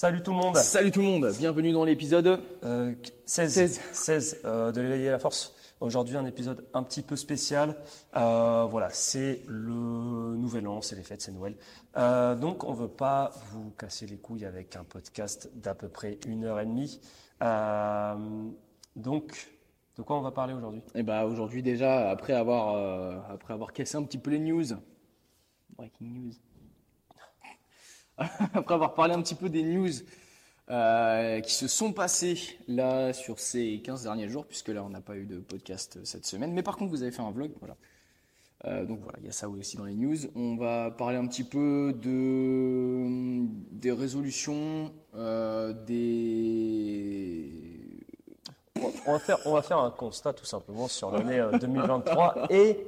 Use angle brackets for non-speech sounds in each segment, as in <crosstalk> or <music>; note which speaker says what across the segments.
Speaker 1: Salut tout le monde.
Speaker 2: Salut tout le monde, bienvenue dans l'épisode
Speaker 1: Euh, 16, 16, euh, de l'éveiller à la force. Aujourd'hui, un épisode un petit peu spécial. Euh, voilà, c'est le nouvel an, c'est les fêtes, c'est Noël. Euh, donc, on veut pas vous casser les couilles avec un podcast d'à peu près une heure et demie. Euh, donc, de quoi on va parler aujourd'hui?
Speaker 2: Et bah aujourd'hui déjà, après avoir, après avoir cassé un petit peu les news, breaking news, <laughs> après avoir parlé un petit peu des news euh, qui se sont passées là sur ces 15 derniers jours, puisque là on n'a pas eu de podcast cette semaine, mais par contre vous avez fait un vlog, voilà. Euh, donc voilà, il y a ça aussi dans les news. On va parler un petit peu de des résolutions, euh, des
Speaker 1: on va, faire, on va faire un constat tout simplement sur l'année euh, 2023 et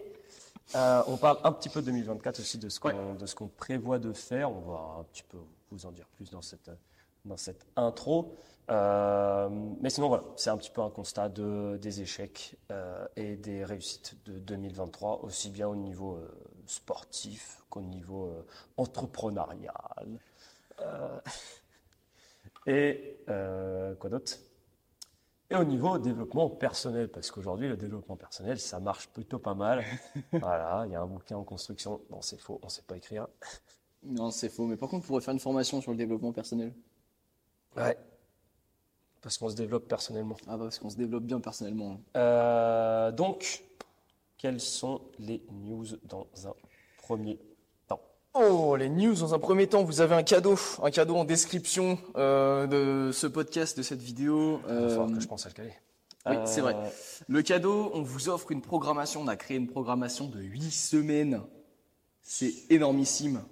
Speaker 1: euh, on parle un petit peu de 2024 aussi de ce qu'on prévoit de faire. On va un petit peu vous en dire plus dans cette, dans cette intro. Euh, mais sinon, voilà, c'est un petit peu un constat de, des échecs euh, et des réussites de 2023, aussi bien au niveau sportif qu'au niveau entrepreneurial. <laughs> Et quoi d'autre? Et au niveau développement personnel, parce qu'aujourd'hui, le développement personnel, ça marche plutôt pas mal. <laughs> voilà, il y a un bouquin en construction. Non, c'est faux, on ne sait pas écrire.
Speaker 2: Non, c'est faux. Mais par contre, on pourrait faire une formation sur le développement personnel.
Speaker 1: Ouais. Parce qu'on se développe personnellement.
Speaker 2: Ah bah parce qu'on se développe bien personnellement.
Speaker 1: Euh, donc, quelles sont les news dans un premier
Speaker 2: Oh, les news dans un premier temps, vous avez un cadeau, un cadeau en description euh, de ce podcast, de cette vidéo.
Speaker 1: Il va
Speaker 2: Euh,
Speaker 1: falloir que je pense à le caler.
Speaker 2: oui,
Speaker 1: Euh,
Speaker 2: c'est vrai. Le cadeau, on vous offre une programmation, on a créé une programmation de 8 semaines. C'est énormissime.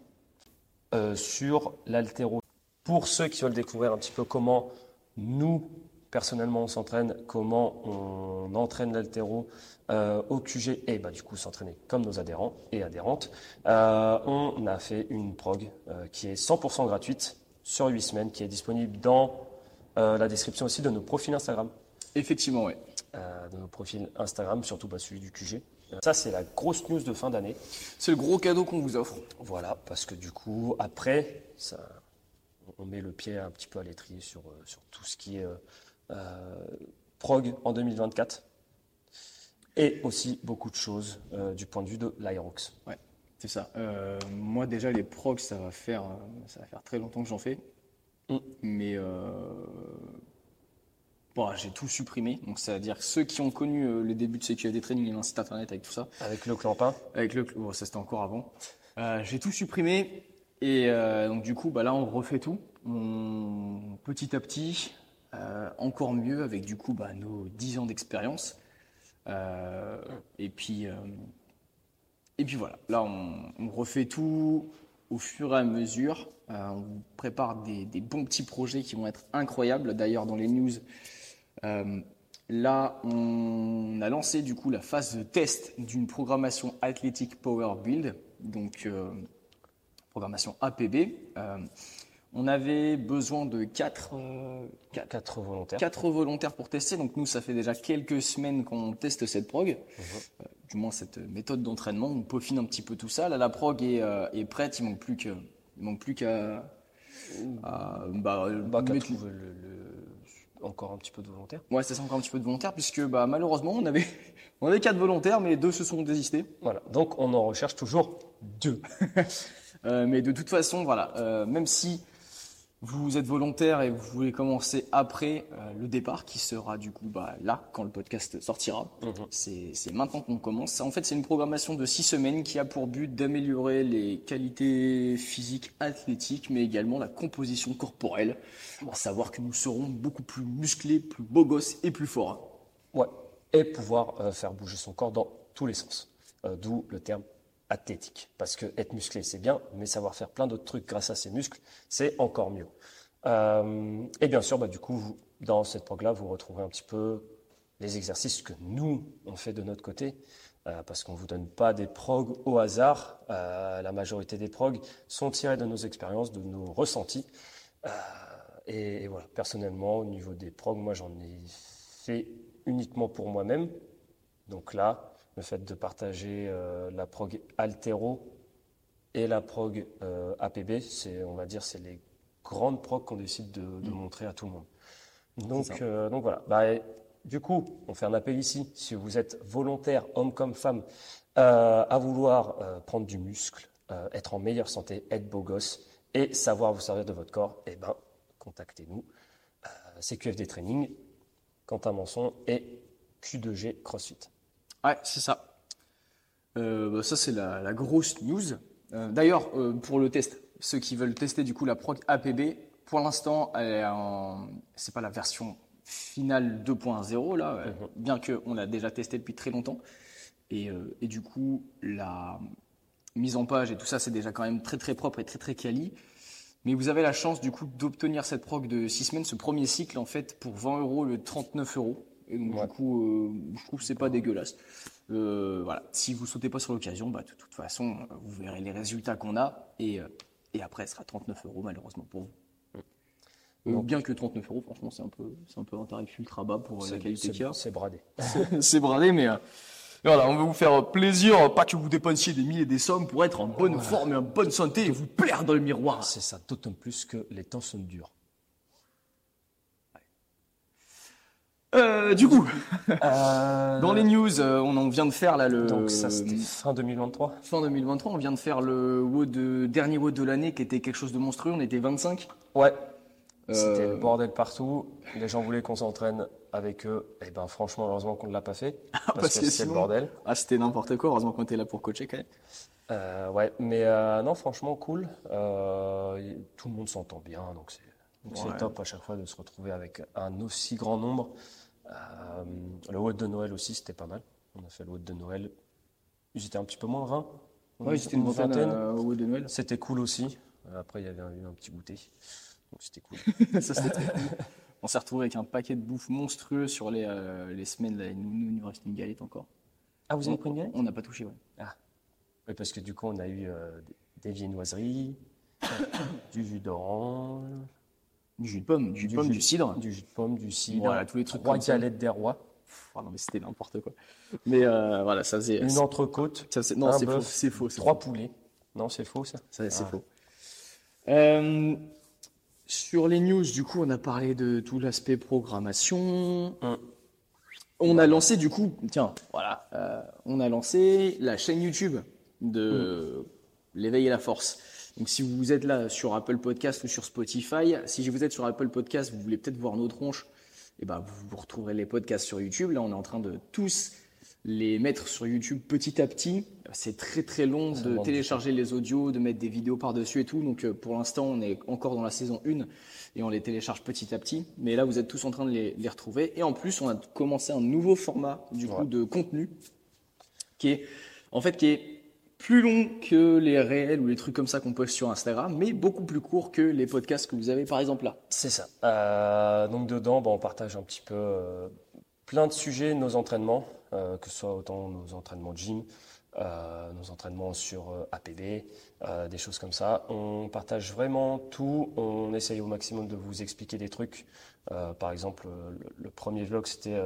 Speaker 1: euh, sur l'altéro. Pour ceux qui veulent découvrir un petit peu comment nous, personnellement, on s'entraîne, comment on entraîne l'altéro euh, au QG et bah, du coup s'entraîner comme nos adhérents et adhérentes, euh, on a fait une prog euh, qui est 100% gratuite sur 8 semaines, qui est disponible dans la description aussi de nos profils Instagram.
Speaker 2: Effectivement,
Speaker 1: euh, de nos profils Instagram, surtout bah, celui du QG. Ça, c'est la grosse news de fin d'année.
Speaker 2: C'est le gros cadeau qu'on vous offre.
Speaker 1: Voilà, parce que du coup, après, ça, on met le pied un petit peu à l'étrier sur, sur tout ce qui est prog en 2024. Et aussi beaucoup de choses euh, du point de vue de l'Aerox.
Speaker 2: Ouais, c'est ça. Euh, moi déjà les progs, ça va faire, euh, ça va faire très longtemps que j'en fais.
Speaker 1: Mm.
Speaker 2: Mais euh, bon, j'ai tout supprimé. Donc ça veut dire ceux qui ont connu euh, le début de CQFD Training et un site internet avec tout ça,
Speaker 1: Avec le clampin.
Speaker 2: avec le, bon, ça c'était encore avant. Euh, j'ai tout supprimé et euh, donc du coup, bah là on refait tout, On- petit à petit, euh, encore mieux avec du coup bah, nos 10 ans d'expérience. Euh, et puis euh, et voilà, là on, refait tout au fur et à mesure. On prépare des, bons petits projets qui vont être incroyables. D'ailleurs dans les news. Là, on a lancé du coup la phase de test d'une programmation Athletic Power Build, donc programmation APB. Euh, on avait besoin de 4
Speaker 1: Quatre volontaires.
Speaker 2: quatre volontaires pour tester, donc nous ça fait déjà quelques semaines qu'on teste cette prog, euh, du moins cette méthode d'entraînement. On peaufine un petit peu tout ça. Là, la prog est, euh, est prête. Il manque plus que, il manque plus qu'à, bah,
Speaker 1: Bah, trouver le- le- encore un petit peu de volontaires.
Speaker 2: Ouais, c'est ça encore un petit peu de volontaires, puisque bah, malheureusement, on avait, <laughs> on avait quatre volontaires, mais deux se sont désistés.
Speaker 1: Voilà, donc on en recherche toujours deux. <laughs>
Speaker 2: Euh, mais de toute façon, voilà, euh, même si vous êtes volontaire et vous voulez commencer après euh, le départ, qui sera du coup bah, là, quand le podcast sortira,
Speaker 1: Mhm.
Speaker 2: c'est c'est maintenant qu'on commence. En fait, c'est une programmation de six semaines qui a pour but d'améliorer les qualités physiques, athlétiques, mais également la composition corporelle. À savoir que nous serons beaucoup plus musclés, plus beaux gosses et plus forts.
Speaker 1: Ouais. Et pouvoir euh, faire bouger son corps dans tous les sens. Euh, D'où le terme athlétique. Parce que être musclé, c'est bien, mais savoir faire plein d'autres trucs grâce à ses muscles, c'est encore mieux. Euh, et bien sûr, bah, du coup, dans cette prog-là, vous retrouverez un petit peu les exercices que nous, on fait de notre côté. euh, parce qu'on ne vous donne pas des progs au hasard. Euh, la majorité des progs sont tirés de nos expériences, de nos ressentis. Et, et voilà, personnellement, au niveau des progs, moi j'en ai fait uniquement pour moi-même. Donc là, le fait de partager euh, la prog altéro et la prog euh, APB, c'est, on va dire, c'est les grande prog qu'on décide de, de montrer à tout le monde. Donc, euh, donc voilà. Bah, du coup, on fait un appel ici. Si vous êtes volontaire, homme comme femme, euh, à vouloir euh, prendre du muscle, être en meilleure santé, être beau gosse et savoir vous servir de votre corps, eh ben, contactez-nous. Euh, c'est QFD Training, Quentin Manson et Q2G CrossFit.
Speaker 2: Ouais, c'est ça. Euh, bah, ça, c'est la, la grosse news. Euh, D'ailleurs, euh, pour le test, ceux qui veulent tester du coup la prog APB, pour l'instant, elle est en... c'est pas la version finale 2.0 là, euh, bien qu'on l'a déjà testé depuis très longtemps. Et, et du coup, la mise en page et tout ça, c'est déjà quand même très très propre et très très quali. Mais vous avez la chance du coup d'obtenir cette prog de 6 semaines, ce premier cycle en fait pour 20 euros le 39 euros. Et donc
Speaker 1: Ouais.
Speaker 2: du coup, euh, je trouve que c'est pas dégueulasse. Euh, voilà, si vous sautez pas sur l'occasion, bah, de toute façon, euh, vous verrez les résultats qu'on a et, et après, ce sera 39 euros malheureusement pour vous. Euh,
Speaker 1: Donc-
Speaker 2: bien que 39 euros, franchement, c'est un peu, c'est un peu un tarif ultra bas pour la qualité qu'il y a.
Speaker 1: C'est bradé. <laughs> <laughs>
Speaker 2: c'est bradé, mais voilà, on va vous faire plaisir, pas que vous dépensiez des milliers et des sommes pour être en bonne forme et en bonne santé et vous plaire dans le miroir.
Speaker 1: C'est ça, d'autant plus que les temps sont durs.
Speaker 2: Euh, du coup,
Speaker 1: Euh,
Speaker 2: dans les news, euh, on en vient de faire là le
Speaker 1: Donc ça, c'était fin 2023.
Speaker 2: fin 2023, on vient de faire le WOD de, dernier WOD de l'année qui était quelque chose de monstrueux. On était 25.
Speaker 1: Ouais. C'était le bordel partout. Les gens voulaient qu'on s'entraîne avec eux. Et ben franchement, heureusement qu'on ne l'a pas fait. <laughs> Parce,
Speaker 2: parce
Speaker 1: que
Speaker 2: que
Speaker 1: c'est le bordel.
Speaker 2: Ah, c'était n'importe quoi. Heureusement qu'on était là pour coacher quand même.
Speaker 1: Ouais, mais non, franchement, cool. Tout le monde s'entend bien, donc c'est donc c'est
Speaker 2: Ouais.
Speaker 1: top à chaque fois de se retrouver avec un aussi grand nombre. Euh, le WOD de Noël aussi, c'était pas mal. On a fait le WOD de Noël. Ils étaient un petit peu moins 20.
Speaker 2: Ouais, c'était une vingtaine euh, au WOD de Noël.
Speaker 1: C'était cool aussi. Euh, Après, il y avait eu un petit goûter. Donc c'était cool. <laughs>
Speaker 2: Ça, c'était très cool. On s'est retrouvé avec un paquet de bouffe monstrueux sur les, euh, les semaines. Là. Nous, nous, il nous reste une galette encore.
Speaker 1: Ah, vous avez pris une galette?
Speaker 2: On n'a pas touché, ouais.
Speaker 1: Oui, parce que du coup, on a eu euh, des viennoiseries, <coughs> du jus d'orange,
Speaker 2: Du jus de pomme, du jus de pomme, du cidre.
Speaker 1: du jus de pomme, du cidre,
Speaker 2: Voilà, tous les trucs
Speaker 1: trois galettes des rois,
Speaker 2: Ah non, mais c'était n'importe quoi. Mais euh, voilà, ça faisait.
Speaker 1: une entrecôte,
Speaker 2: ça, non, c'est faux. C'est faux.
Speaker 1: trois
Speaker 2: faux.
Speaker 1: poulets. Non, c'est faux ça.
Speaker 2: Ça, c'est
Speaker 1: Ah.
Speaker 2: faux. Euh, sur les news, du coup, on a parlé de tout l'aspect programmation.
Speaker 1: Hum.
Speaker 2: On a lancé, du coup, tiens, voilà, euh, on a lancé la chaîne YouTube de l'éveil et la force. Donc, si vous êtes là sur Apple Podcast ou sur Spotify, si vous êtes sur Apple Podcast, vous voulez peut-être voir nos tronches, et ben, vous, vous retrouverez les podcasts sur YouTube. Là, on est en train de tous les mettre sur YouTube petit à petit. C'est très très long de télécharger les audios, de mettre des vidéos par-dessus et tout. Donc euh, pour l'instant, on est encore dans la saison 1 et on les télécharge petit à petit. Mais là, vous êtes tous en train de les, les retrouver. Et en plus, on a commencé un nouveau format du coup de contenu qui est en fait qui est plus long que les réels ou les trucs comme ça qu'on poste sur Instagram, mais beaucoup plus court que les podcasts que vous avez par exemple là.
Speaker 1: C'est ça. Euh, donc dedans, bah, on partage un petit peu euh, plein de sujets, nos entraînements, euh, que ce soit autant nos entraînements de gym, nos entraînements sur euh, des choses comme ça. On partage vraiment tout. On essaye au maximum de vous expliquer des trucs. Par exemple, le, premier vlog, c'était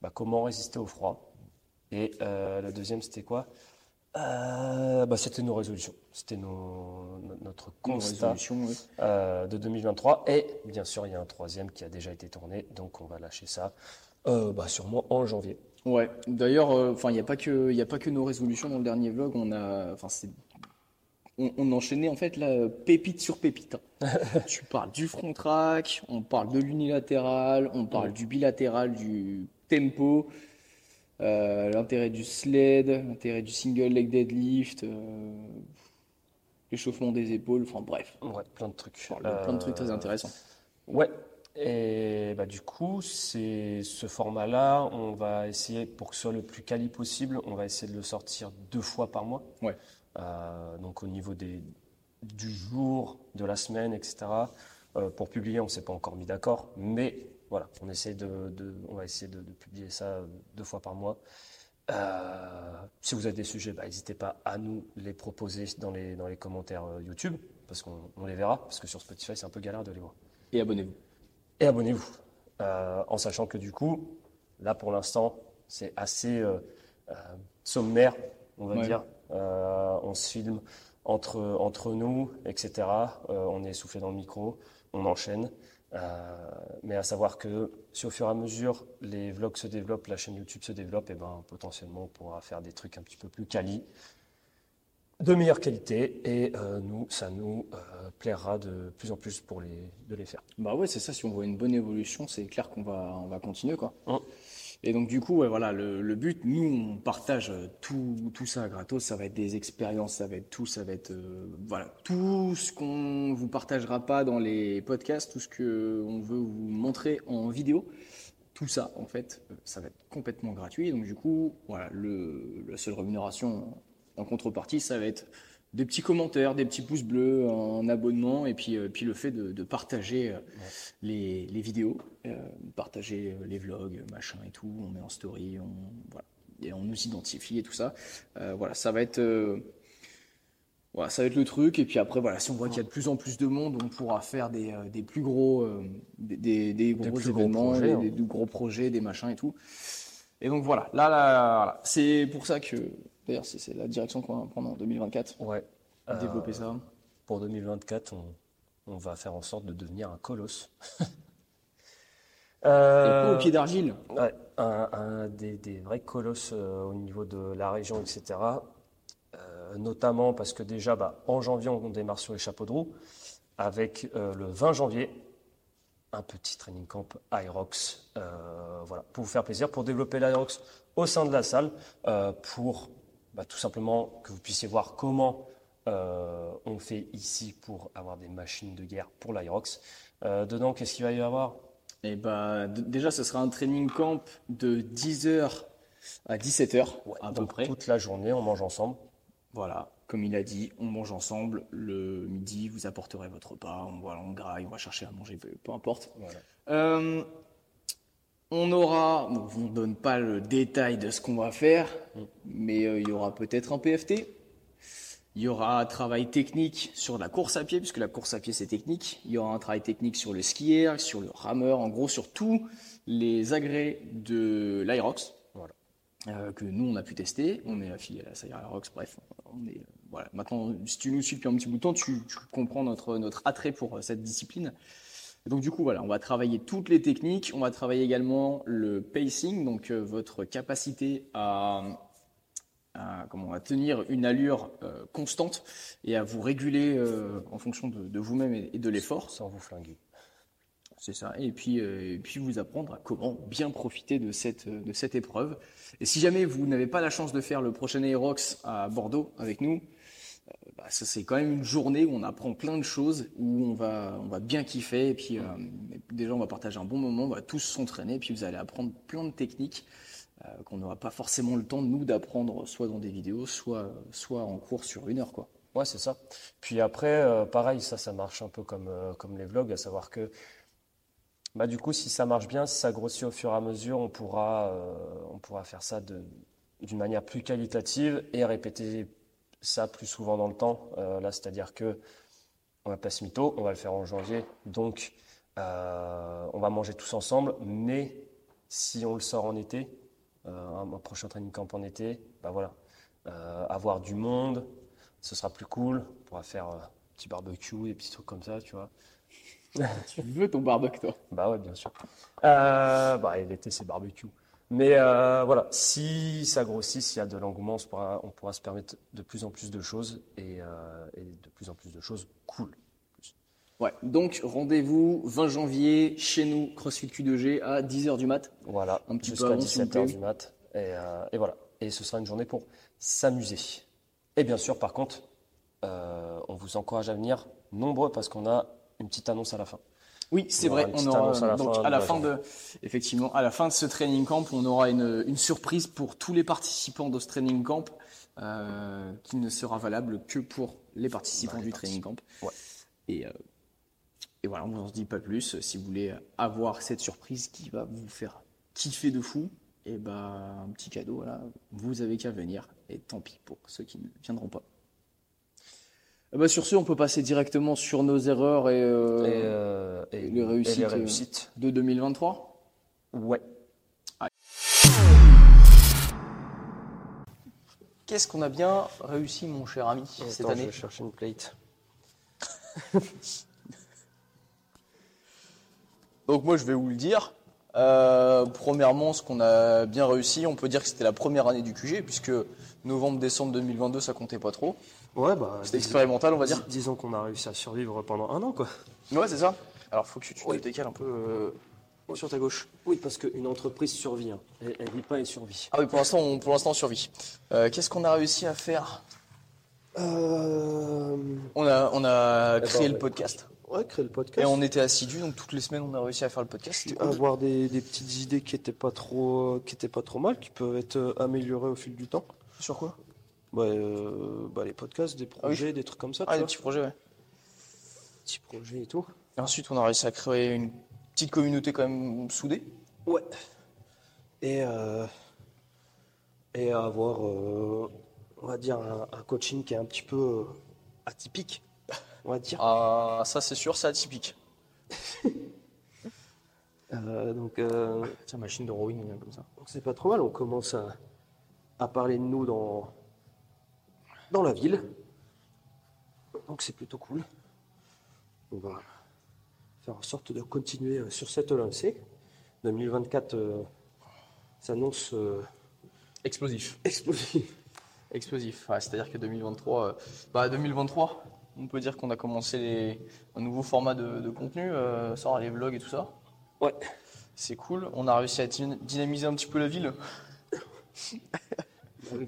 Speaker 1: bah, comment résister au froid. Et le deuxième, c'était quoi? Euh, bah, C'était nos résolutions. C'était notre constat euh, de 2023. Et bien sûr, il y a un troisième qui a déjà été tourné, donc on va lâcher ça euh, bah, sûrement en janvier.
Speaker 2: Ouais. D'ailleurs, euh, enfin, il n'y a pas que, y a pas que nos résolutions dans le dernier vlog. On a, on, on enchaînait en fait là, pépite sur pépite. hein. <laughs> tu parles du front track, on parle de l'unilatéral, on parle du bilatéral, du tempo, euh, l'intérêt du sled, l'intérêt du single leg deadlift, euh, l'échauffement des épaules. Enfin bref,
Speaker 1: Ouais, plein de trucs.
Speaker 2: plein de trucs très
Speaker 1: Euh,
Speaker 2: intéressants.
Speaker 1: Ouais. Et bah, du coup, c'est ce format-là, on va essayer, pour que ce soit le plus quali possible, on va essayer de le sortir deux fois par mois.
Speaker 2: Ouais.
Speaker 1: Donc au niveau des, du jour, de la semaine, etc. Pour publier, on ne s'est pas encore mis d'accord, mais voilà, on, essaie de, de- on va essayer de, de publier ça euh, deux fois par mois. Euh, si vous avez des sujets, bah, n'hésitez pas à nous les proposer dans les, dans les commentaires euh, YouTube, parce qu'on on les verra, parce que sur Spotify, c'est un peu galère de les voir.
Speaker 2: Et abonnez-vous.
Speaker 1: Et abonnez-vous, Euh, en sachant que du coup, là pour l'instant, c'est assez euh, sommaire, on va
Speaker 2: Ouais.
Speaker 1: dire. On se filme, entre, entre nous, etc. on est soufflé dans le micro, on enchaîne. Mais à savoir que si au fur et à mesure les vlogs se développent, la chaîne YouTube se développe, et eh ben potentiellement on pourra faire des trucs un petit peu plus quali de meilleure qualité et euh, nous, ça nous euh, plaira de plus en plus pour les, de les faire.
Speaker 2: Bah ouais, c'est ça. Si on voit une bonne évolution, c'est clair qu'on va, on va continuer quoi. Hein. Et donc du coup, voilà, le, but, nous, on partage tout, tout ça gratos. Ça va être des expériences, ça va être tout, ça va être euh, voilà tout ce qu'on vous partagera pas dans les podcasts, tout ce que on veut vous montrer en vidéo. Tout ça, en fait, ça va être complètement gratuit. Donc du coup, voilà, la seule rémunération en contrepartie, ça va être des petits commentaires, des petits pouces bleus, un abonnement, et puis, euh, puis le fait de, partager euh, les, vidéos, euh, partager les vlogs, machin et tout. On met en story, on, voilà, et on nous identifie et tout ça. voilà, ça va être. Voilà, ça va être le truc. Et puis après, voilà, si on voit qu'il y a de plus en plus de monde, on pourra faire des, des plus gros, des, des, gros événements, gros projets, des, hein. gros projets, des machins et tout. Et donc voilà, là, là c'est pour ça que D'ailleurs, c'est la direction qu'on va prendre en 2024.
Speaker 1: Ouais.
Speaker 2: Développer ça. Euh,
Speaker 1: pour 2024, on, va faire en sorte de devenir un colosse. <laughs>
Speaker 2: euh, au pied d'argile.
Speaker 1: Ouais, un, des, vrais colosses euh, au niveau de la région, etc. Euh, notamment parce que déjà, bah, en janvier, on démarre sur les chapeaux de roue. Avec le 20 janvier, un petit training camp Aerox. voilà, pour vous faire plaisir, pour développer l'Aerox au sein de la salle, pour bah, tout simplement que vous puissiez voir comment euh, on fait ici pour avoir des machines de guerre pour l'Irox. Euh, dedans, qu'est-ce qu'il va y avoir?
Speaker 2: Eh bah, Déjà, ce sera un training camp de 10h à 17h à peu près.
Speaker 1: Toute la journée, on mange ensemble.
Speaker 2: Voilà, comme il a dit, on mange ensemble. Le midi, vous apporterez votre repas. On, voilà, on graille, on va chercher à manger, peu, importe. Euh, on aura, on ne donne pas le détail de ce qu'on va faire, mais euh, il y aura peut-être un PFT. Il y aura un travail technique sur la course à pied, puisque la course à pied c'est technique. Il y aura un travail technique sur le skier, sur le rameur, en gros sur tous les agrès de l'Irox, voilà. Euh, que nous on a pu tester. On est affilié à la bref, on est, voilà. Maintenant, si tu nous suis depuis un petit bout de temps, tu, tu comprends notre, notre attrait pour cette discipline donc du coup, voilà, on va travailler toutes les techniques. On va travailler également le pacing, donc euh, votre capacité à, comment, à tenir une allure euh, constante et à vous réguler euh, en fonction de, vous-même et, de l'effort.
Speaker 1: Sans vous flinguer.
Speaker 2: C'est ça. Et puis, et puis vous apprendre à comment bien profiter de cette, de cette épreuve. Et si jamais vous n'avez pas la chance de faire le prochain Aerox à Bordeaux avec nous, bah, ça c'est quand même une journée où on apprend plein de choses, où on va, on va bien kiffer, et puis euh, déjà on va partager un bon moment, on va tous s'entraîner, et puis vous allez apprendre plein de techniques euh, qu'on n'aura pas forcément le temps nous d'apprendre, soit dans des vidéos, soit, soit en cours sur une heure, quoi.
Speaker 1: Ouais, c'est ça. Puis après, euh, pareil, ça, ça marche un peu comme, comme les vlogs, à savoir que bah, du coup, si ça marche bien, si ça grossit au fur et à mesure, on pourra, on pourra faire ça d'une manière plus qualitative et répéter ça plus souvent dans le temps. Euh, là, c'est-à-dire que on va pas se mytho, on va le faire en janvier, donc euh, on va manger tous ensemble. Mais si on le sort en été, euh, un, prochain training camp en été, bah voilà, avoir du monde, ce sera plus cool. On pourra faire un petit barbecue, des petits trucs comme ça, tu vois. <laughs>
Speaker 2: tu veux ton barbecue, toi?
Speaker 1: Bah ouais, bien sûr. bah, l'été, c'est barbecue. Mais euh, voilà, si ça grossit, s'il y a de l'engouement, on pourra, se permettre de plus en plus de choses et, euh, de plus en plus de choses cool.
Speaker 2: Ouais, donc rendez-vous 20 janvier chez nous, CrossFit Q2G à 10h du mat.
Speaker 1: Voilà, un petit jusqu'à 17h du mat. Euh, et, voilà, et ce sera une journée pour s'amuser. Et bien sûr, par contre, on vous encourage à venir nombreux parce qu'on a une petite annonce à la fin.
Speaker 2: Oui, c'est vrai. On aura, à la donc, fin, à la fin de, effectivement, à la fin de ce training camp, on aura une, une surprise pour tous les participants de ce training camp, euh, qui ne sera valable que pour les participants du training camp. Ouais. Et, euh, et voilà, on ne se dit pas plus. Si vous voulez avoir cette surprise qui va vous faire kiffer de fou, et eh ben, un petit cadeau, voilà, vous avez qu'à venir. Et tant pis pour ceux qui ne viendront pas. Eh ben, sur ce, on peut passer directement sur nos erreurs et, euh, euh, les, réussites de 2023.
Speaker 1: Ouais.
Speaker 2: Qu'est-ce qu'on a bien réussi, mon cher ami, cette
Speaker 1: Attends,
Speaker 2: année
Speaker 1: Je vais chercher une plate. <laughs>
Speaker 2: Donc moi je vais vous le dire. Euh, premièrement, ce qu'on a bien réussi, on peut dire que c'était la première année du QG, puisque novembre-décembre 2022, ça comptait pas trop.
Speaker 1: Ouais, bah.
Speaker 2: C'était expérimental, on va dire.
Speaker 1: dis- Disons qu'on a réussi à survivre pendant un an, quoi.
Speaker 2: Ouais, c'est ça. Alors faut que tu te
Speaker 1: Oui.
Speaker 2: décales un peu euh, sur ta gauche.
Speaker 1: Oui, parce qu'une entreprise survit. hein. Elle, elle vit pas, elle survit.
Speaker 2: Ah oui, pour l'instant, on, pour l'instant, on survit. Euh, Qu'est-ce qu'on a réussi à faire?
Speaker 1: Euh...
Speaker 2: On a, on a
Speaker 1: Attends,
Speaker 2: créé le
Speaker 1: ouais.
Speaker 2: podcast.
Speaker 1: Ouais, créer le
Speaker 2: Et
Speaker 1: podcast.
Speaker 2: on était assidus, donc toutes les semaines, on a réussi à faire le podcast.
Speaker 1: Avoir des, des petites idées qui étaient pas trop, qui étaient pas trop mal, qui peuvent être améliorées au fil du temps.
Speaker 2: Sur quoi?
Speaker 1: Ouais, euh, bah, les podcasts, des
Speaker 2: Ah oui.
Speaker 1: projets, des trucs comme ça.
Speaker 2: Ah, des petits projets, ouais.
Speaker 1: petits projets et tout.
Speaker 2: Et ensuite, on a réussi à créer une petite communauté quand même soudée.
Speaker 1: Ouais. Et, euh, et avoir, euh, on va dire, un, un coaching qui est un petit peu euh, atypique, on va dire.
Speaker 2: Ah, ça, c'est sûr, c'est atypique. <laughs>
Speaker 1: Donc, euh,
Speaker 2: Tiens, machine de rowing, comme ça.
Speaker 1: donc c'est pas trop mal. On commence à, à parler de nous dans, dans la ville. Donc c'est plutôt cool. On va faire en sorte de continuer euh, sur cette lancée. 2024 euh, s'annonce euh,
Speaker 2: Explosif.
Speaker 1: explosif.
Speaker 2: Explosif. Ouais, C'est-à-dire que 2023, euh, bah 2023, on peut dire qu'on a commencé les, un nouveau format de, de contenu, ça, les vlogs et tout ça.
Speaker 1: Ouais.
Speaker 2: C'est cool. On a réussi à dyna- dynamiser un petit peu la ville. <laughs>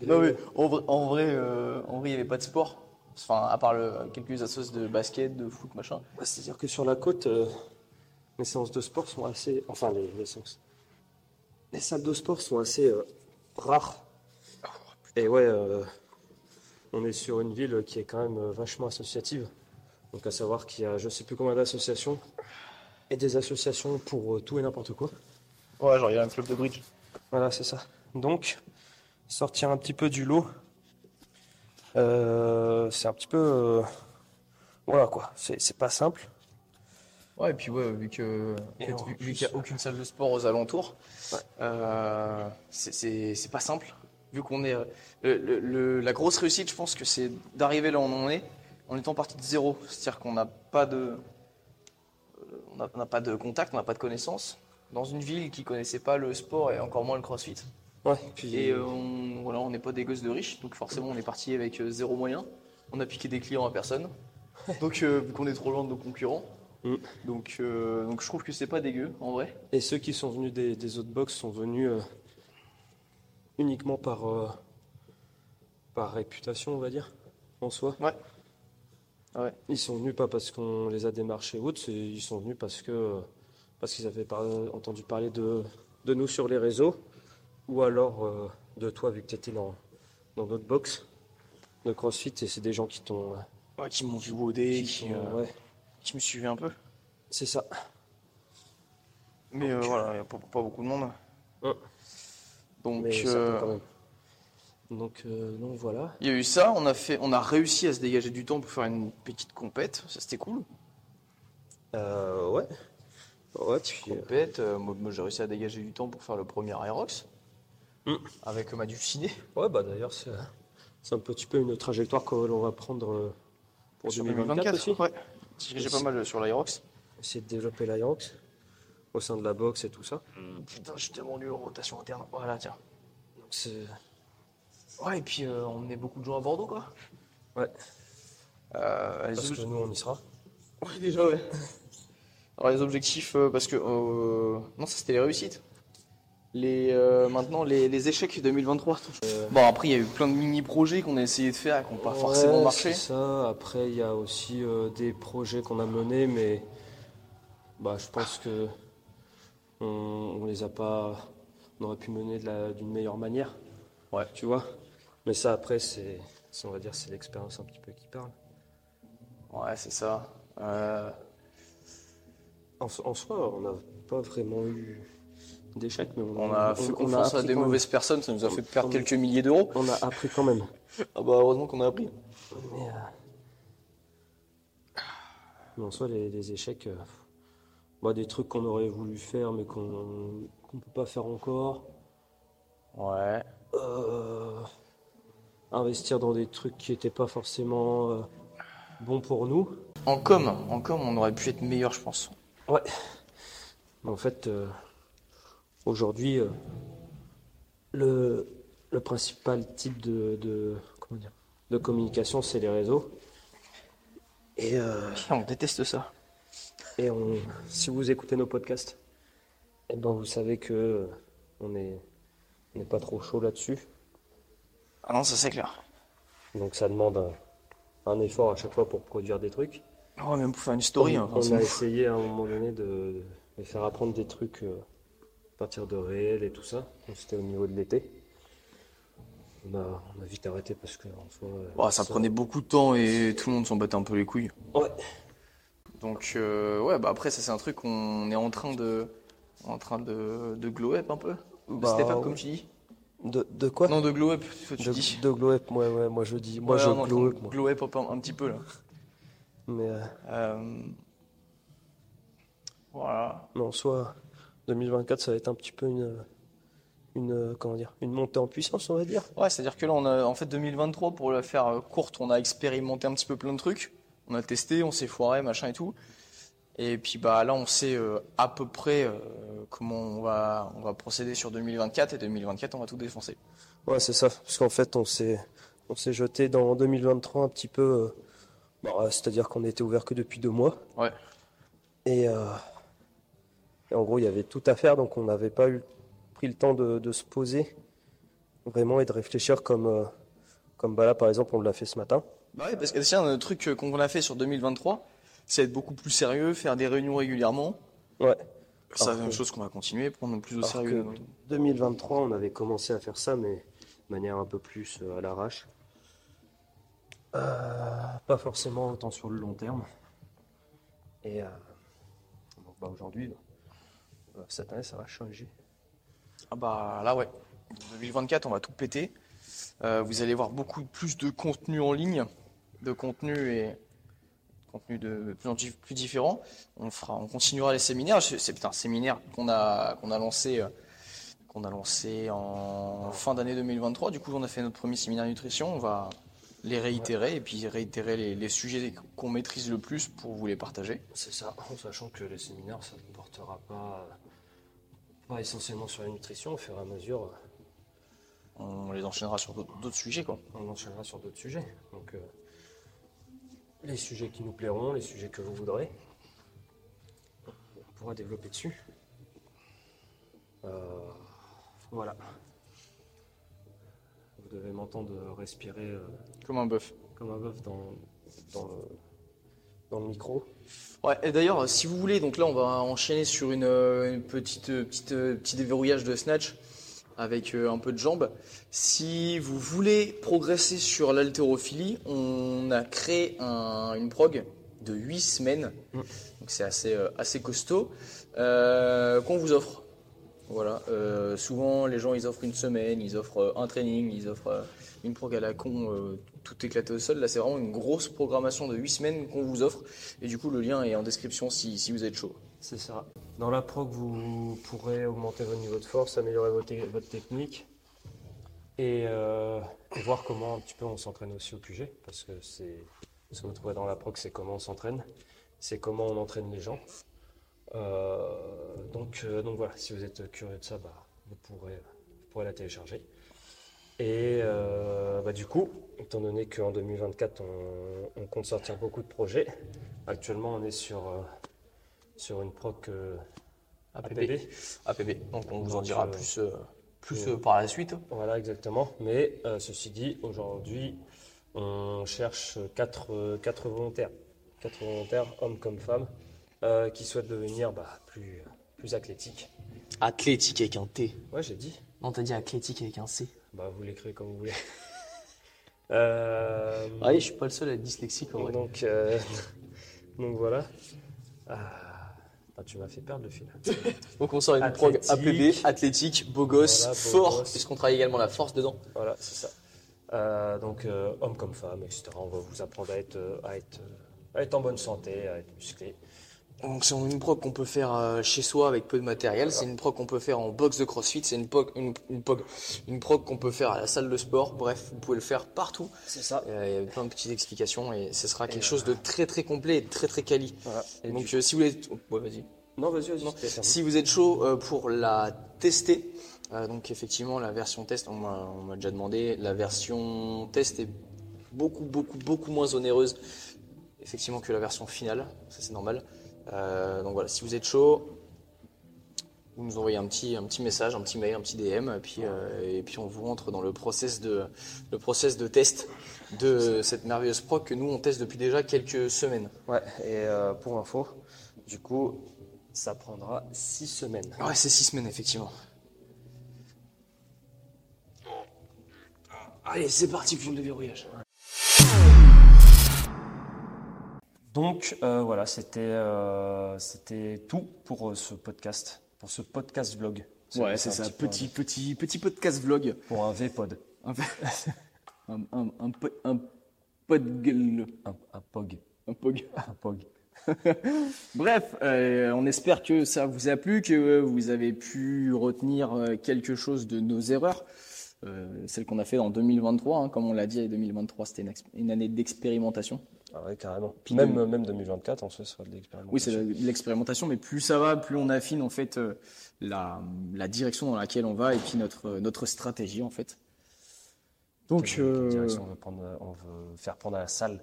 Speaker 2: Non mais en vrai, en vrai, euh, en vrai, il n'y avait pas de sport. Enfin, à part le, quelques associations de basket, de foot, machin.
Speaker 1: Bah, C'est-à-dire que sur la côte, euh, les séances de sport sont assez. Enfin, les, les séances. Les salles de sport sont assez euh, rares. Et ouais, euh, on est sur une ville qui est quand même vachement associative. Donc, à savoir qu'il y a je sais plus combien d'associations. Et des associations pour euh, tout et n'importe quoi.
Speaker 2: Ouais, genre il y a un club de bridge.
Speaker 1: Voilà, c'est ça. Donc, sortir un petit peu du lot, euh, c'est un petit peu. euh, voilà quoi, c'est pas simple.
Speaker 2: Ouais, et puis ouais, vu que vu, qu'il n'y a aucune salle de sport aux alentours,
Speaker 1: Ouais.
Speaker 2: euh, c'est- pas simple. Vu qu'on est le- le- le- la grosse réussite, je pense que c'est d'arriver là où on en est en étant parti de zéro. C'est-à-dire qu'on n'a pas de on n'a on n'a pas de contact, on n'a pas de connaissances dans une ville qui connaissait pas le sport et encore moins le CrossFit.
Speaker 1: Ouais, puis,
Speaker 2: Et euh, on voilà, on n'est pas des gosses de riches, donc forcément on est parti avec euh, zéro moyen. On a piqué des clients à personne. Donc euh, vu qu'on est trop loin de nos concurrents.
Speaker 1: Mm.
Speaker 2: Donc, euh, donc je trouve que c'est pas dégueu en vrai.
Speaker 1: Et ceux qui sont venus des, des autres box sont venus uniquement par, par réputation, on va dire, en soi.
Speaker 2: Ouais. Ouais.
Speaker 1: Ils sont venus pas parce qu'on les a démarchés ou autre, ils sont venus parce que parce qu'ils avaient par- entendu parler de, de nous sur les réseaux, ou alors euh, de toi vu que tu étais dans, dans notre box de CrossFit, et c'est des gens qui t'ont... euh,
Speaker 2: Ouais, qui m'ont vu woder,
Speaker 1: qui
Speaker 2: euh,
Speaker 1: ouais,
Speaker 2: qui me suivaient un peu.
Speaker 1: c'est ça.
Speaker 2: Mais voilà, il n'y a pas, pas beaucoup de monde.
Speaker 1: Ouais.
Speaker 2: Donc
Speaker 1: Mais ça
Speaker 2: euh,
Speaker 1: peut quand même. Donc, euh, donc voilà.
Speaker 2: il y a eu ça, on a, fait, on a réussi à se dégager du temps pour faire une petite compète, ça c'était cool.
Speaker 1: Euh, ouais. Ouais, puis,
Speaker 2: Compète, euh, moi, moi, j'ai réussi à dégager du temps pour faire le premier Aerox
Speaker 1: Mm.
Speaker 2: avec ma ciné.
Speaker 1: Ouais, bah d'ailleurs, c'est c'est un petit peu une trajectoire que l'on va prendre euh, pour
Speaker 2: Sur
Speaker 1: 2024, aussi.
Speaker 2: Ouais. J'ai pas mal sur l'Aerox.
Speaker 1: Essayer de développer l'Aerox au sein de la boxe et tout ça.
Speaker 2: Putain, je suis tellement nul en rotation interne. Voilà, tiens.
Speaker 1: Donc c'est.
Speaker 2: Ouais, et puis euh, on emmenait beaucoup de gens à Bordeaux, quoi.
Speaker 1: Ouais.
Speaker 2: Euh,
Speaker 1: Parce que nous, on y sera.
Speaker 2: Oui, déjà, ouais. Alors, les objectifs, euh, parce que. euh, Non, ça c'était les réussites. Les, euh, maintenant, les, les échecs 2023. Bon, après, il y a eu plein de mini-projets qu'on a essayé de faire et qui n'ont pas forcément marché.
Speaker 1: c'est ça. Après, il y a aussi euh, des projets qu'on a menés, mais bah, je pense que on, on les a pas. On aurait pu mener d'une meilleure manière.
Speaker 2: Ouais.
Speaker 1: Tu vois? Mais ça, après, c'est, on va dire, c'est l'expérience un petit peu qui parle.
Speaker 2: Ouais, c'est ça. Euh,
Speaker 1: En, en soi, on n'a pas vraiment eu d'échecs, mais on,
Speaker 2: on a fait
Speaker 1: on
Speaker 2: confiance à des
Speaker 1: même.
Speaker 2: mauvaises personnes, ça nous a fait perdre
Speaker 1: on-
Speaker 2: quelques milliers d'euros.
Speaker 1: On a appris quand même. <laughs>
Speaker 2: Ah bah, heureusement qu'on a appris.
Speaker 1: Mais, euh, mais en soi, les, les échecs, euh, bah, des trucs qu'on aurait voulu faire, mais qu'on qu'on peut pas faire encore.
Speaker 2: Ouais.
Speaker 1: Euh, investir dans des trucs qui n'étaient pas forcément bons pour nous.
Speaker 2: En com, en com, on aurait pu être meilleur, je pense.
Speaker 1: Ouais. Mais en fait, aujourd'hui, euh, le, le principal type de, de, comment dire, de communication, c'est les réseaux. Et, euh,
Speaker 2: On déteste ça.
Speaker 1: et on, si vous écoutez nos podcasts, eh ben vous savez que on est, on n'est pas trop chaud là-dessus.
Speaker 2: Ah non, ça c'est clair.
Speaker 1: Donc ça demande un, un effort à chaque fois pour produire des trucs.
Speaker 2: Ouais, même pour faire une story. hein,
Speaker 1: on a essayé à un moment donné de, de faire apprendre des trucs euh, partir de réels et tout ça. C'était au niveau de l'été. On a, on a vite arrêté parce que en soi, euh,
Speaker 2: Ouais, ça prenait beaucoup de temps et tout le monde s'en battait un peu les couilles.
Speaker 1: Ouais.
Speaker 2: Donc euh, ouais, bah après ça c'est un truc qu'on est en train de en train de, de glow up un peu. De
Speaker 1: Bah,
Speaker 2: step up
Speaker 1: ouais.
Speaker 2: comme tu dis.
Speaker 1: De, de quoi?
Speaker 2: Non de glow up, tu
Speaker 1: de,
Speaker 2: dis.
Speaker 1: de glow up, ouais, ouais, moi je dis. Moi
Speaker 2: Ouais,
Speaker 1: je
Speaker 2: on est en train
Speaker 1: glow up, moi.
Speaker 2: glow up un, un petit peu là.
Speaker 1: Mais, euh,
Speaker 2: Euh, Voilà.
Speaker 1: mais en soi, 2024, ça va être un petit peu une, une, euh, comment dire, une montée en puissance, on va dire.
Speaker 2: Ouais, c'est-à-dire que là, on a, en fait, 2023, pour la faire euh, courte, on a expérimenté un petit peu plein de trucs. On a testé, on s'est foiré, machin et tout. Et puis, bah, là, on sait euh, à peu près euh, comment on va, on va procéder sur 2024. Et 2024, on va tout défoncer.
Speaker 1: Ouais, c'est ça. Parce qu'en fait, on s'est, on s'est jeté dans 2023 un petit peu. euh, bah, c'est-à-dire qu'on était ouvert que depuis deux mois.
Speaker 2: Ouais.
Speaker 1: Et, euh, et en gros, il y avait tout à faire, donc on n'avait pas eu pris le temps de, de se poser vraiment et de réfléchir comme, euh, comme bah là, par exemple, on l'a fait ce matin.
Speaker 2: Bah ouais, parce que c'est un truc euh, qu'on a fait sur 2023, c'est être beaucoup plus sérieux, faire des réunions régulièrement.
Speaker 1: Ouais.
Speaker 2: C'est une
Speaker 1: que-
Speaker 2: chose qu'on va continuer, prendre plus au sérieux.
Speaker 1: que 2023, on avait commencé à faire ça, mais de manière un peu plus euh, à l'arrache. Euh, pas forcément autant sur le long terme. Et euh, bah, aujourd'hui, cette année, ça va changer.
Speaker 2: Ah bah là ouais. 2024, on va tout péter. Euh, vous allez voir beaucoup plus de contenu en ligne, de contenu et contenu de plus en plus différent. On fera, on continuera les séminaires. C'est c'est un séminaire qu'on a qu'on a lancé euh, qu'on a lancé en fin d'année 2023. Du coup, on a fait notre premier séminaire nutrition. On va les réitérer et puis réitérer les, les sujets qu'on maîtrise le plus pour vous les partager.
Speaker 1: C'est ça, en sachant que les séminaires, ça ne portera pas, pas essentiellement sur la nutrition. Au fur et à mesure, euh,
Speaker 2: On les enchaînera sur d'autres d'autres sujets quoi.
Speaker 1: on enchaînera sur d'autres sujets. Donc, euh, les sujets qui nous plairont, les sujets que vous voudrez, on pourra développer dessus. Euh, voilà. Vous devez m'entendre respirer euh,
Speaker 2: Comme un bœuf.
Speaker 1: comme un bœuf dans, dans, le, dans le micro.
Speaker 2: Ouais, et d'ailleurs, si vous voulez, donc là, on va enchaîner sur une, euh, une petite, euh, petite, euh, petit déverrouillage de snatch avec euh, un peu de jambes. Si vous voulez progresser sur l'haltérophilie, on a créé un- une prog de 8 semaines.
Speaker 1: Mm.
Speaker 2: Donc c'est assez, euh, assez costaud, euh, qu'on vous offre. Voilà. euh, souvent, les gens, ils offrent une semaine, ils offrent euh, un training, ils offrent euh, une prog à la con, tout éclaté au sol. Là, c'est vraiment une grosse programmation de 8 semaines qu'on vous offre. Et du coup, le lien est en description si, si vous êtes chaud.
Speaker 1: C'est ça. Dans la prog, vous pourrez augmenter votre niveau de force, améliorer votre, technique et, et voir comment un petit peu on s'entraîne aussi au QG. Parce que c'est ce que vous trouvez dans la prog, c'est comment on s'entraîne, c'est comment on entraîne les gens. Euh, donc, euh, donc voilà, si vous êtes curieux de ça, bah, vous, pourrez, vous pourrez la télécharger. Et euh, bah, du coup, étant donné qu'en 2024, on, on compte sortir beaucoup de projets, actuellement on est sur, euh, sur une proc euh, APB.
Speaker 2: APB. Donc, on vous en dira plus, plus par la suite.
Speaker 1: Voilà, exactement. Mais ceci dit, aujourd'hui, on cherche quatre, euh, quatre volontaires, quatre volontaires, hommes comme femmes, euh, qui souhaitent devenir bah, plus, plus athlétiques.
Speaker 2: Athlétique avec un T.
Speaker 1: Ouais, j'ai dit.
Speaker 2: Non, t'as dit athlétique avec un C.
Speaker 1: Bah, vous l'écrivez comme vous voulez. <laughs> Euh,
Speaker 2: Ah oui, je suis pas le seul à être dyslexique en vrai.
Speaker 1: donc, euh, <laughs> donc voilà. Ah, ah, tu m'as fait perdre le fil. <laughs>
Speaker 2: Donc on sort une prog. APB, athlétique, beau gosse,
Speaker 1: Voilà, beau
Speaker 2: fort,
Speaker 1: gosse.
Speaker 2: puisqu'on travaille également la force dedans.
Speaker 1: Voilà, c'est ça. Euh, donc, euh, hommes comme femmes, etc. On va vous apprendre à être, à, être, à être en bonne santé, à être musclé.
Speaker 3: Donc c'est une prog qu'on peut faire euh, chez soi avec peu de matériel. C'est une prog qu'on peut faire en box de CrossFit. C'est une prog, une, une, prog- une prog qu'on peut faire à la salle de sport. Bref, vous pouvez le faire partout.
Speaker 1: C'est ça.
Speaker 3: Euh, Il y a plein de petites explications et ce sera quelque chose de très très complet et très très quali.
Speaker 1: Voilà. Et
Speaker 3: Donc
Speaker 1: du-
Speaker 3: euh, si vous voulez, ouais, vas-y.
Speaker 1: Non, vas-y.
Speaker 3: Si vous êtes chaud euh, pour la tester, euh, donc effectivement la version test, on m'a on m'a déjà demandé, la version test est beaucoup beaucoup beaucoup moins onéreuse effectivement que la version finale, ça c'est normal. Euh, donc voilà, si vous êtes chaud, vous nous envoyez un petit un petit message, un petit mail, un petit DM, et puis euh, et puis on vous rentre dans le process de le process de test de cette merveilleuse proc que nous on teste depuis déjà quelques semaines.
Speaker 1: Ouais, et euh, pour info, du coup, ça prendra six semaines.
Speaker 3: Ouais, c'est six semaines effectivement. Allez, c'est parti pour le déverrouillage.
Speaker 1: Donc euh, voilà, c'était euh, c'était tout pour euh, ce podcast, pour ce podcast vlog.
Speaker 2: Ouais, c'est ça.
Speaker 1: petit
Speaker 2: Petit, petit, podcast vlog.
Speaker 1: pour un V-pod,
Speaker 2: Un, <laughs> un, un, un, un pod gueule.
Speaker 1: un, un pog,
Speaker 2: Un pog.
Speaker 1: un pog. <laughs>
Speaker 2: Bref, euh, on espère que ça vous a plu, que vous avez pu retenir quelque chose de nos erreurs. Euh, celles qu'on a fait en 2023, hein, comme on l'a dit, 2023 c'était une année d'expérimentation.
Speaker 1: Ah ouais, carrément.
Speaker 2: Puis
Speaker 1: même,
Speaker 2: de-
Speaker 1: même 2024, en soi, ce sera de l'expérimentation.
Speaker 2: Oui, c'est de l'expérimentation, mais plus ça va, plus on affine en fait euh, la, la direction dans laquelle on va et puis notre, notre stratégie en fait. Donc euh,
Speaker 1: direction on veut, prendre, on veut faire prendre à la salle.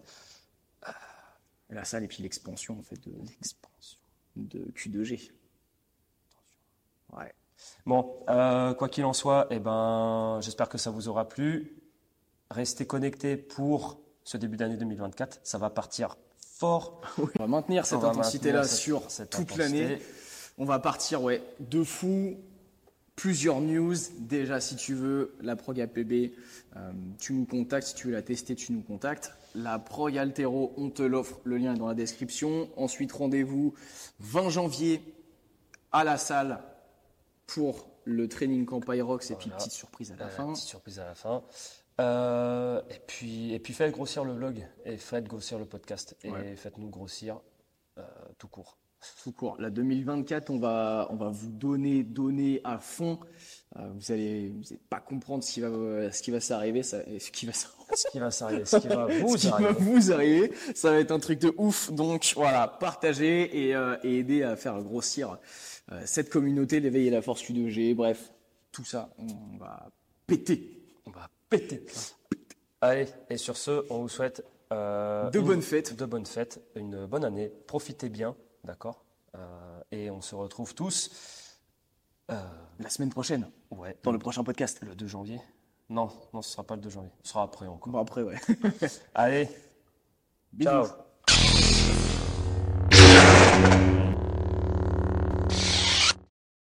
Speaker 2: la salle et puis l'expansion en fait de l'expansion de Q2G. Ouais.
Speaker 1: Bon, euh, quoi qu'il en soit, eh ben, j'espère que ça vous aura plu. Restez connectés pour ce début d'année 2024. Ça va partir fort. <laughs>
Speaker 2: On va maintenir cette intensité-là sur
Speaker 1: cette
Speaker 2: toute l'année. On va partir, ouais, de fou. Plusieurs news. Déjà, si tu veux, la prog APB, euh, tu nous contactes. Si tu veux la tester, tu nous contactes. La prog Altero, on te l'offre. Le lien est dans la description. Ensuite, rendez-vous 20 janvier à la salle pour le training camp Pyrox et puis
Speaker 1: Voilà.
Speaker 2: petite surprise à la
Speaker 1: Euh,
Speaker 2: fin.
Speaker 1: petite surprise à la fin. Euh, et puis, et puis faites grossir le vlog et faites grossir le podcast et
Speaker 2: Ouais.
Speaker 1: faites-nous grossir euh, tout court.
Speaker 2: Tout court. La 2024, on va, on va vous donner, donner à fond. Euh, vous allez, vous allez pas comprendre ce qui va, ce qui va s'arriver, ça- <laughs> ce qui va s'arriver.
Speaker 1: Ce qui va s'arriver, <laughs> ce qui va vous
Speaker 2: ce qui va
Speaker 1: arriver.
Speaker 2: vous arriver, ça va être un truc de ouf. Donc voilà, partagez et, euh, et aidez à faire grossir cette communauté, l'éveiller la force Q2G. Bref, tout ça, on va péter.
Speaker 1: Allez, et sur ce, on vous souhaite euh,
Speaker 2: de bonnes fêtes.
Speaker 1: De bonnes fêtes, une bonne année. Profitez bien, d'accord euh, Et on se retrouve tous. Euh,
Speaker 2: La semaine prochaine
Speaker 1: Ouais.
Speaker 2: Dans le prochain podcast
Speaker 1: Le 2 janvier Non, non, ce sera pas le 2 janvier. Ce sera après encore.
Speaker 2: Après, ouais. <laughs>
Speaker 1: Allez.
Speaker 2: Bisous.
Speaker 1: Ciao.